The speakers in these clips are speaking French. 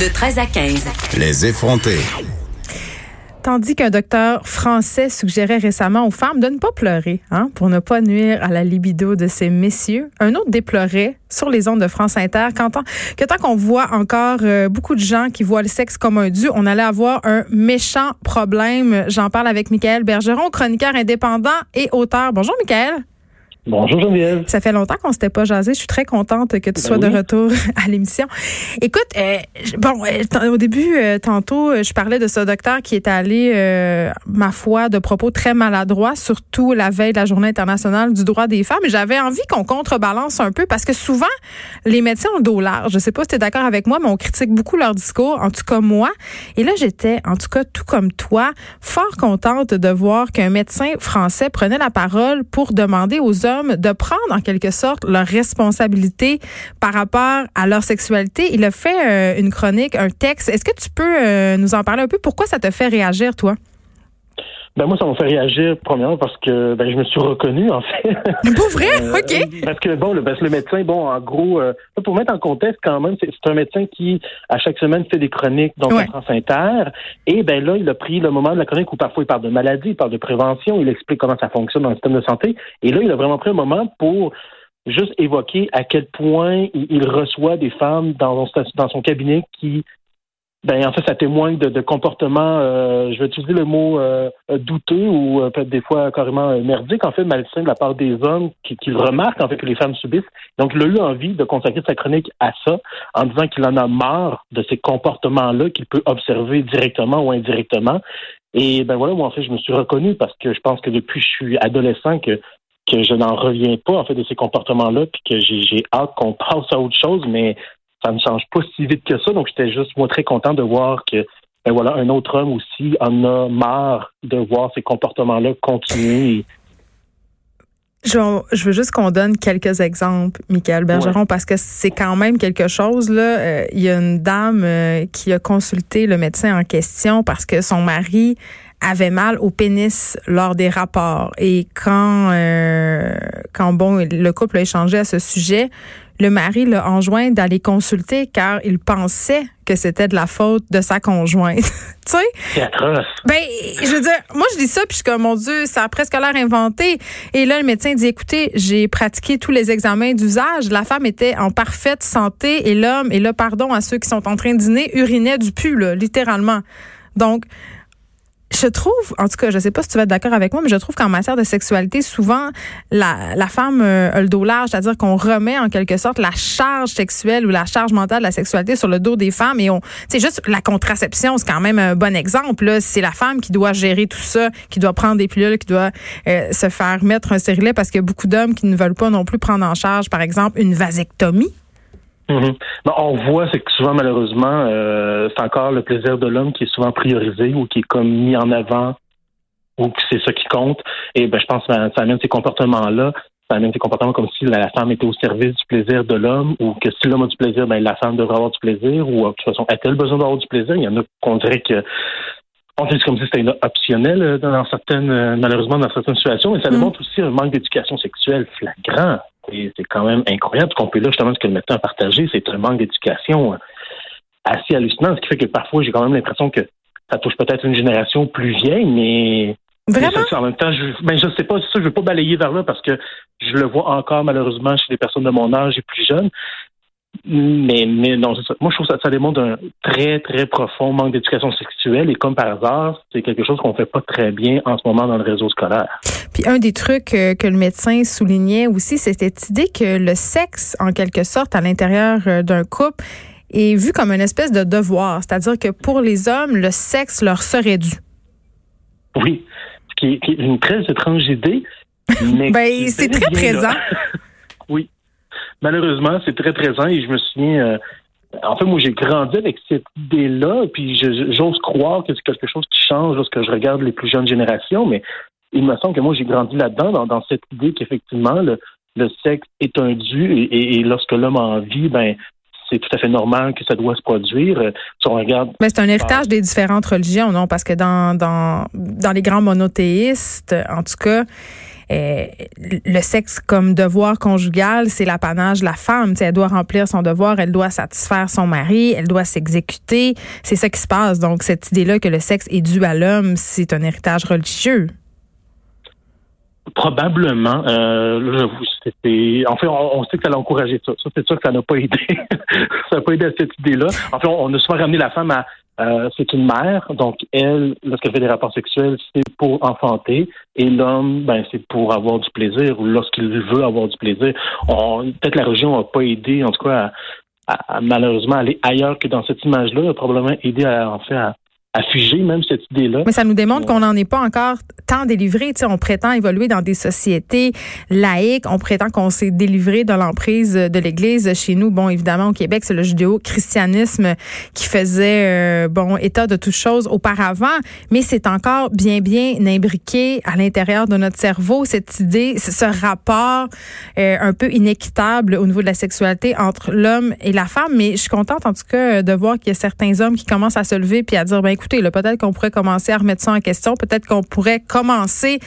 De 13 à 15. Les effrontés. Tandis qu'un docteur français suggérait récemment aux femmes de ne pas pleurer, hein, pour ne pas nuire à la libido de ces messieurs, un autre déplorait sur les ondes de France Inter quand que tant qu'on voit encore euh, beaucoup de gens qui voient le sexe comme un dû, on allait avoir un méchant problème. J'en parle avec Michael Bergeron, chroniqueur indépendant et auteur. Bonjour Michael. Bonjour Geneviève. Ça fait longtemps qu'on s'était pas jasé. Je suis très contente que tu Ben sois de retour à l'émission. Écoute, euh, bon, euh, au début, euh, tantôt, je parlais de ce docteur qui est allé, ma foi, de propos très maladroits, surtout la veille de la Journée internationale du droit des femmes. Et j'avais envie qu'on contrebalance un peu parce que souvent, les médecins ont le dos large. Je sais pas si tu es d'accord avec moi, mais on critique beaucoup leur discours, en tout cas moi. Et là, j'étais, en tout cas, tout comme toi, fort contente de voir qu'un médecin français prenait la parole pour demander aux hommes de prendre en quelque sorte leur responsabilité par rapport à leur sexualité. Il a fait euh, une chronique, un texte. Est-ce que tu peux euh, nous en parler un peu? Pourquoi ça te fait réagir, toi? Ben moi, ça m'a fait réagir, premièrement, parce que ben, je me suis reconnu, en fait. Pour vrai? Euh, OK. Parce que, bon, le, parce que le médecin, bon, en gros, euh, pour mettre en contexte quand même, c'est un médecin qui, à chaque semaine, fait des chroniques donc Ouais. à France Inter. Et ben là, il a pris le moment de la chronique où parfois il parle de maladie, il parle de prévention, il explique comment ça fonctionne dans le système de santé. Et là, il a vraiment pris un moment pour juste évoquer à quel point il, il reçoit des femmes dans son, dans son cabinet qui ben en fait, ça témoigne de, de comportements, euh, je vais utiliser le mot euh, douteux ou euh, peut-être des fois carrément euh, merdique, en fait, malsain de la part des hommes qui, qui remarquent en fait que les femmes subissent. Donc, il a eu envie de consacrer sa chronique à ça, en disant qu'il en a marre de ces comportements-là qu'il peut observer directement ou indirectement. Et ben voilà, moi en fait, je me suis reconnu parce que je pense que depuis que je suis adolescent que que je n'en reviens pas en fait de ces comportements-là, puis que j'ai j'ai hâte qu'on passe à autre chose, mais ça ne change pas si vite que ça. Donc, j'étais juste, moi, très content de voir que, ben voilà, un autre homme aussi en a marre de voir ces comportements-là continuer. Je, veux juste qu'on donne quelques exemples, Michael Bergeron, parce que c'est quand même quelque chose. Là, Euh, il y a une dame euh, qui a consulté le médecin en question parce que son mari avait mal au pénis lors des rapports. Et quand, euh, quand bon, le couple a échangé à ce sujet, le mari l'a enjoint d'aller consulter car il pensait que c'était de la faute de sa conjointe. tu sais? C'est atroce. Ben, je veux dire, moi, je dis ça, puis je suis comme, mon Dieu, ça a presque l'air inventé. Et là, le médecin dit, écoutez, j'ai pratiqué tous les examens d'usage. La femme était en parfaite santé et l'homme, et là, pardon à ceux qui sont en train de dîner, urinait du pu, là, littéralement. Donc, je trouve, en tout cas, je sais pas si tu vas être d'accord avec moi, mais je trouve qu'en matière de sexualité, souvent, la, la femme euh, a le dos large, c'est-à-dire qu'on remet en quelque sorte la charge sexuelle ou la charge mentale de la sexualité sur le dos des femmes et on, c'est juste la contraception, c'est quand même un bon exemple. C'est la femme qui doit gérer tout ça, qui doit prendre des pilules, qui doit euh, se faire mettre un stérilet parce qu'il y a beaucoup d'hommes qui ne veulent pas non plus prendre en charge, par exemple, une vasectomie. Mhm. On voit, c'est que souvent, malheureusement, euh, c'est encore le plaisir de l'homme qui est souvent priorisé ou qui est comme mis en avant ou que c'est ça qui compte. Et ben, je pense que ça, amène ces comportements-là. Ça amène ces comportements comme si la, la femme était au service du plaisir de l'homme ou que si l'homme a du plaisir, ben, la femme devrait avoir du plaisir ou de toute façon, a-t-elle besoin d'avoir du plaisir? Il y en a qu'on dirait que on dit comme si c'était optionnel euh, dans certaines, euh, malheureusement, dans certaines situations, et ça Mm. démontre aussi un manque d'éducation sexuelle flagrant. C'est quand même incroyable ce qu'on peut là, justement, ce que le médecin a partagé, c'est un manque d'éducation euh, assez hallucinant, ce qui fait que parfois, j'ai quand même l'impression que ça touche peut-être une génération plus vieille, mais Vraiment? mais ça, en même temps, je, ben, je sais pas, ça, je veux pas balayer vers là parce que je le vois encore malheureusement chez des personnes de mon âge et plus jeunes. Mais, mais non, c'est ça. Moi, je trouve que ça, ça démontre un très, très profond manque d'éducation sexuelle et comme par hasard, c'est quelque chose qu'on fait pas très bien en ce moment dans le réseau scolaire. Puis un des trucs euh, que le médecin soulignait aussi, c'est cette idée que le sexe, en quelque sorte, à l'intérieur euh, d'un couple, est vu comme une espèce de devoir. C'est-à-dire que pour les hommes, le sexe leur serait dû. Oui, ce qui est, qui est une très étrange idée. Mais Ben, c'est très présent. oui. Malheureusement, c'est très présent et je me souviens, euh, en fait, moi, j'ai grandi avec cette idée-là, puis j'ose croire que c'est quelque chose qui change lorsque je regarde les plus jeunes générations, mais il me semble que moi, j'ai grandi là-dedans, dans, cette idée qu'effectivement, le, sexe est un dû, et, lorsque l'homme a envie, ben, c'est tout à fait normal que ça doit se produire. Si on regarde. Mais c'est un héritage des différentes religions, non? Parce que dans, dans, dans les grands monothéistes, en tout cas, euh, le sexe comme devoir conjugal, c'est l'apanage de la femme. elle doit remplir son devoir, elle doit satisfaire son mari, elle doit s'exécuter. C'est ça qui se passe. Donc, cette idée-là que le sexe est dû à l'homme, c'est un héritage religieux. Probablement. Euh, en fait, on, sait que ça a encouragé ça. Ça, c'est sûr que ça n'a pas aidé. ça n'a pas aidé à cette idée-là. En fait, on, a souvent ramené la femme à euh, c'est une mère, donc elle, lorsqu'elle fait des rapports sexuels, c'est pour enfanter, et l'homme, ben c'est pour avoir du plaisir ou lorsqu'il veut avoir du plaisir. Peut-être la religion n'a pas aidé, en tout cas, à, à, malheureusement aller ailleurs que dans cette image-là, a probablement aidé à, en fait à, à figer même cette idée-là. Mais ça nous démontre qu'on n'en est pas encore tant délivré. Tu sais, on prétend évoluer dans des sociétés laïques, on prétend qu'on s'est délivré de l'emprise de l'Église. Chez nous, bon, évidemment, au Québec, c'est le judéo-christianisme qui faisait, euh, bon, état de toutes choses auparavant, mais c'est encore bien, bien imbriqué à l'intérieur de notre cerveau, cette idée, ce rapport euh, un peu inéquitable au niveau de la sexualité entre l'homme et la femme. Mais je suis contente, en tout cas, de voir qu'il y a certains hommes qui commencent à se lever puis à dire, ben, écoutez, peut-être qu'on pourrait commencer à remettre ça en question. Peut-être qu'on pourrait commencer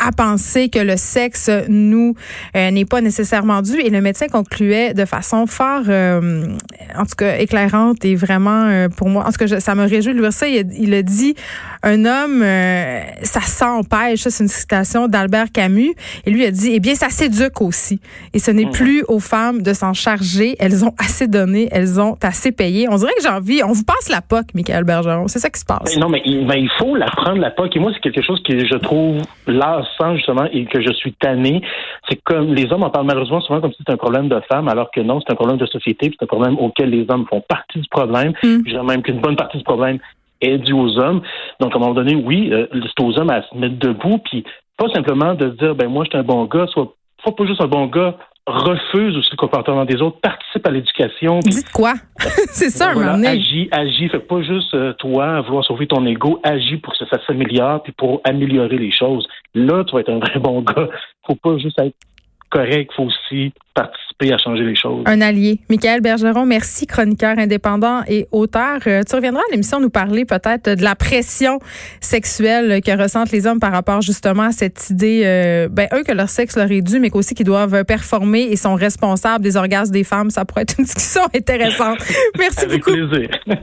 à penser que le sexe nous euh, n'est pas nécessairement dû. Et le médecin concluait de façon fort, euh, en tout cas éclairante et vraiment euh, pour moi, en tout cas ça me réjouit de lire ça. Il, a dit un homme, ça s'empêche. Ça c'est une citation d'Albert Camus. Et lui a dit, eh bien ça s'éduque aussi. Et ce n'est mmh. plus aux femmes de s'en charger. Elles ont assez donné, elles ont assez payé. On dirait que j'ai envie, on vous passe la POC, Michael Bergeron. C'est ça qui se passe. non, mais il, il faut la prendre la POC. Et moi c'est quelque chose que je trouve là sens justement et que je suis tanné, c'est comme les hommes en parlent malheureusement souvent comme si c'était un problème de femmes, alors que non, c'est un problème de société, c'est un problème auquel les hommes font partie du problème. Mm. Je dirais même qu'une bonne partie du problème est due aux hommes. Donc, à un moment donné, oui, euh, c'est aux hommes à se mettre debout, puis pas simplement de dire, ben moi, je suis un bon gars, soit, pas juste un bon gars, refuse aussi le comportement des autres, participe à l'éducation. Dites quoi? c'est ça, voilà, un Agis, agis. Fait pas juste euh, toi vouloir sauver ton ego, agis pour que ça s'améliore puis pour améliorer les choses. Là, tu vas être un vrai bon gars. Faut pas juste être correct, faut aussi participer à changer les choses. Un allié. Michael Bergeron, merci, chroniqueur indépendant et auteur. Euh, tu reviendras à l'émission nous parler peut-être de la pression sexuelle que ressentent les hommes par rapport justement à cette idée, euh, ben, eux, que leur sexe leur est dû, mais qu'aussi qu'ils doivent performer et sont responsables des orgasmes des femmes. Ça pourrait être une discussion intéressante. Merci Avec beaucoup. plaisir.